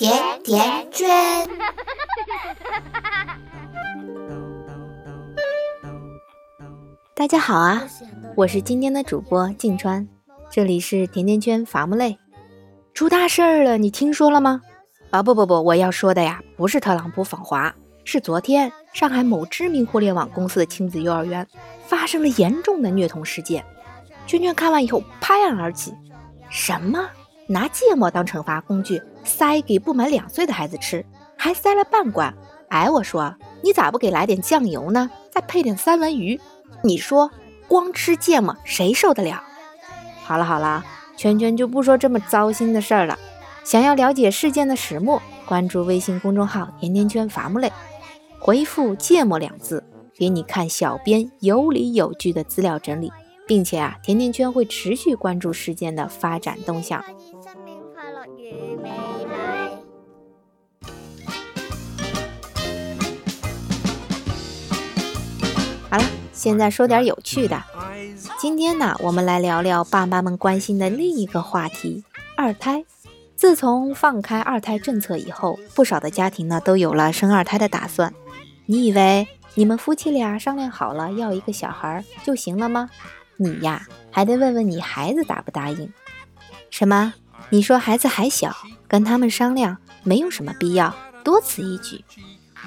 甜甜圈。大家好啊，我是今天的主播静川，这里是甜甜圈伐木累。出大事儿了，你听说了吗？啊不不不，我要说的呀，不是特朗普访华，是昨天上海某知名互联网公司的亲子幼儿园发生了严重的虐童事件。圈圈看完以后拍案而起：什么？拿芥末当惩罚工具塞给不满两岁的孩子吃，还塞了半罐。哎，我说你咋不给来点酱油呢？再配点三文鱼？你说光吃芥末谁受得了？好了好了，圈圈就不说这么糟心的事儿了。想要了解事件的始末，关注微信公众号“甜甜圈伐木累”，回复“芥末”两字，给你看小编有理有据的资料整理，并且啊，甜甜圈会持续关注事件的发展动向。好了，现在说点有趣的。今天呢，我们来聊聊爸妈们关心的另一个话题——二胎。自从放开二胎政策以后，不少的家庭呢都有了生二胎的打算。你以为你们夫妻俩商量好了要一个小孩就行了吗？你呀，还得问问你孩子答不答应。什么？你说孩子还小，跟他们商量没有什么必要，多此一举。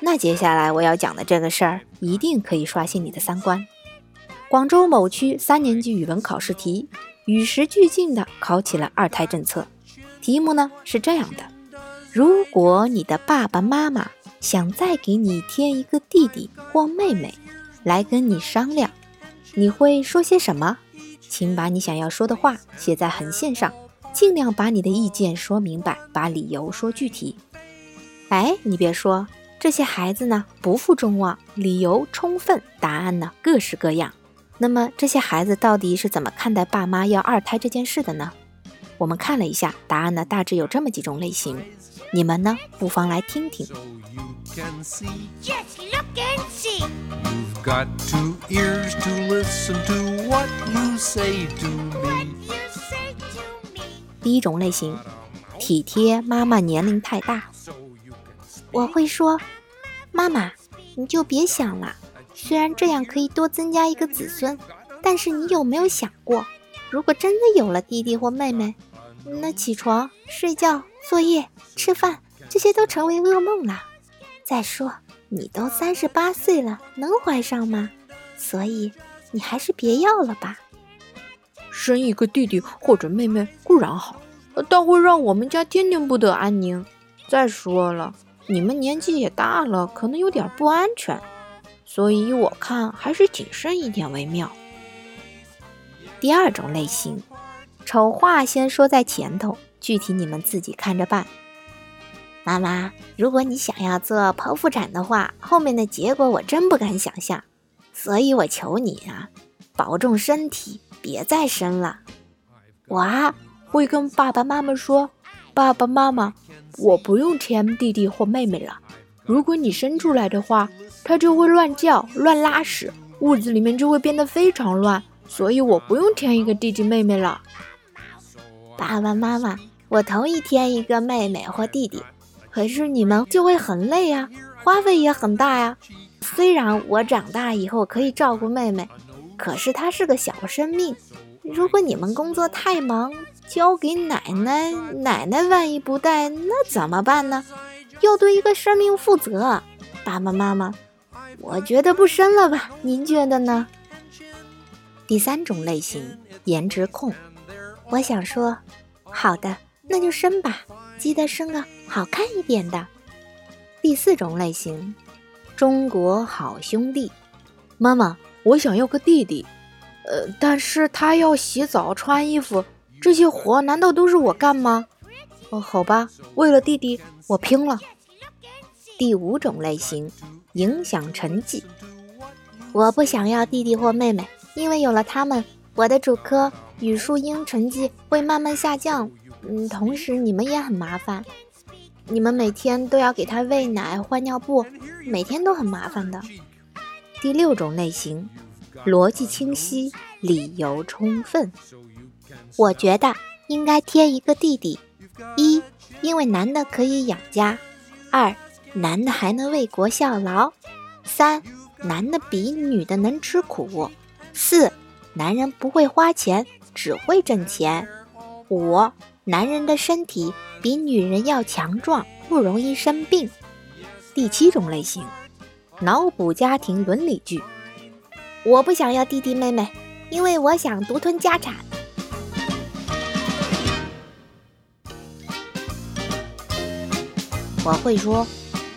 那接下来我要讲的这个事儿，一定可以刷新你的三观。广州某区三年级语文考试题，与时俱进地考起了二胎政策。题目呢是这样的：如果你的爸爸妈妈想再给你添一个弟弟或妹妹，来跟你商量，你会说些什么？请把你想要说的话写在横线上。尽量把你的意见说明白，把理由说具体。哎，你别说，这些孩子呢不负众望，理由充分，答案呢各式各样。那么这些孩子到底是怎么看待爸妈要二胎这件事的呢？我们看了一下，答案呢大致有这么几种类型，你们呢不妨来听听。第一种类型，体贴妈妈年龄太大，我会说：“妈妈，你就别想了。虽然这样可以多增加一个子孙，但是你有没有想过，如果真的有了弟弟或妹妹，那起床、睡觉、作业、吃饭这些都成为噩梦了。再说，你都三十八岁了，能怀上吗？所以你还是别要了吧。”生一个弟弟或者妹妹固然好，但会让我们家天天不得安宁。再说了，你们年纪也大了，可能有点不安全，所以我看还是谨慎一点为妙。第二种类型，丑话先说在前头，具体你们自己看着办。妈妈，如果你想要做剖腹产的话，后面的结果我真不敢想象，所以我求你啊，保重身体。别再生了，我会跟爸爸妈妈说：“爸爸妈妈，我不用添弟弟或妹妹了。如果你生出来的话，他就会乱叫、乱拉屎，屋子里面就会变得非常乱。所以我不用添一个弟弟妹妹了。”爸爸妈妈，我同意添一个妹妹或弟弟，可是你们就会很累呀，花费也很大呀。虽然我长大以后可以照顾妹妹。可是他是个小生命，如果你们工作太忙，交给奶奶，奶奶万一不带，那怎么办呢？要对一个生命负责，爸爸妈妈，我觉得不生了吧？您觉得呢？第三种类型，颜值控，我想说，好的，那就生吧，记得生个好看一点的。第四种类型，中国好兄弟，妈妈。我想要个弟弟，呃，但是他要洗澡、穿衣服，这些活难道都是我干吗？哦，好吧，为了弟弟，我拼了。第五种类型，影响成绩。我不想要弟弟或妹妹，因为有了他们，我的主科语数英成绩会慢慢下降。嗯，同时你们也很麻烦，你们每天都要给他喂奶、换尿布，每天都很麻烦的。第六种类型，逻辑清晰，理由充分。我觉得应该添一个弟弟，一因为男的可以养家；二，男的还能为国效劳；三，男的比女的能吃苦；四，男人不会花钱，只会挣钱；五，男人的身体比女人要强壮，不容易生病。第七种类型，脑补家庭伦理剧。我不想要弟弟妹妹，因为我想独吞家产。我会说，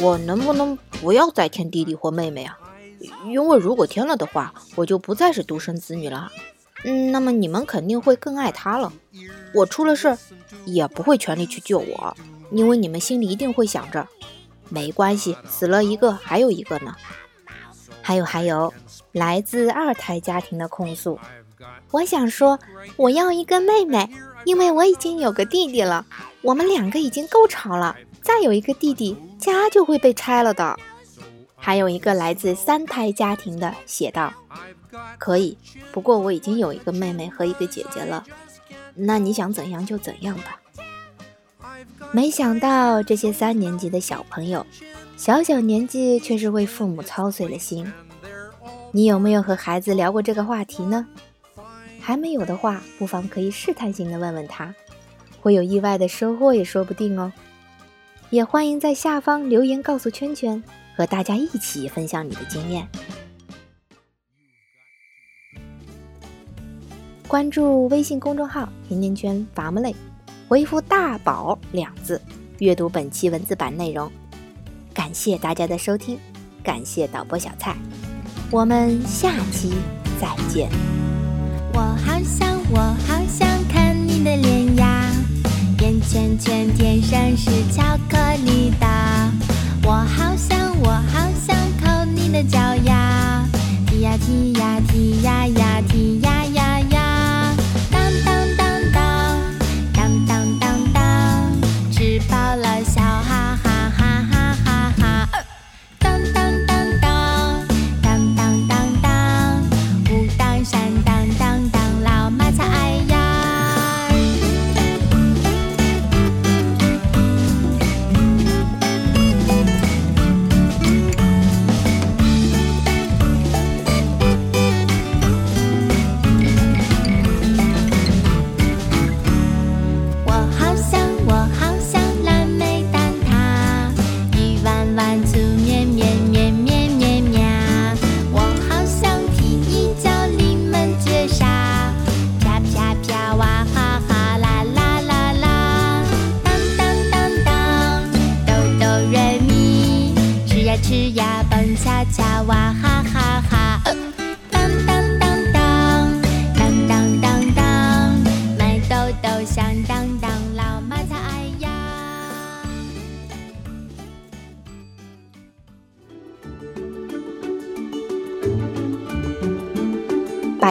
我能不能不要再添弟弟或妹妹啊？因为如果添了的话，我就不再是独生子女了。嗯，那么你们肯定会更爱他了。我出了事，也不会全力去救我，因为你们心里一定会想着。没关系，死了一个还有一个呢。还有还有，来自二胎家庭的控诉。我想说，我要一个妹妹，因为我已经有个弟弟了。我们两个已经够吵了，再有一个弟弟，家就会被拆了的。还有一个来自三胎家庭的写道：“可以，不过我已经有一个妹妹和一个姐姐了。那你想怎样就怎样吧。”没想到这些三年级的小朋友，小小年纪却是为父母操碎了心。你有没有和孩子聊过这个话题呢？还没有的话，不妨可以试探性的问问他，会有意外的收获也说不定哦。也欢迎在下方留言告诉圈圈，和大家一起分享你的经验。关注微信公众号“甜甜圈伐木累”。回复“大宝”两字，阅读本期文字版内容。感谢大家的收听，感谢导播小蔡，我们下期再见。我好想，我好想看你的脸呀，眼圈圈天生是巧克力的。我好想，我好想抠你的脚丫，踢呀踢呀踢呀呀踢呀。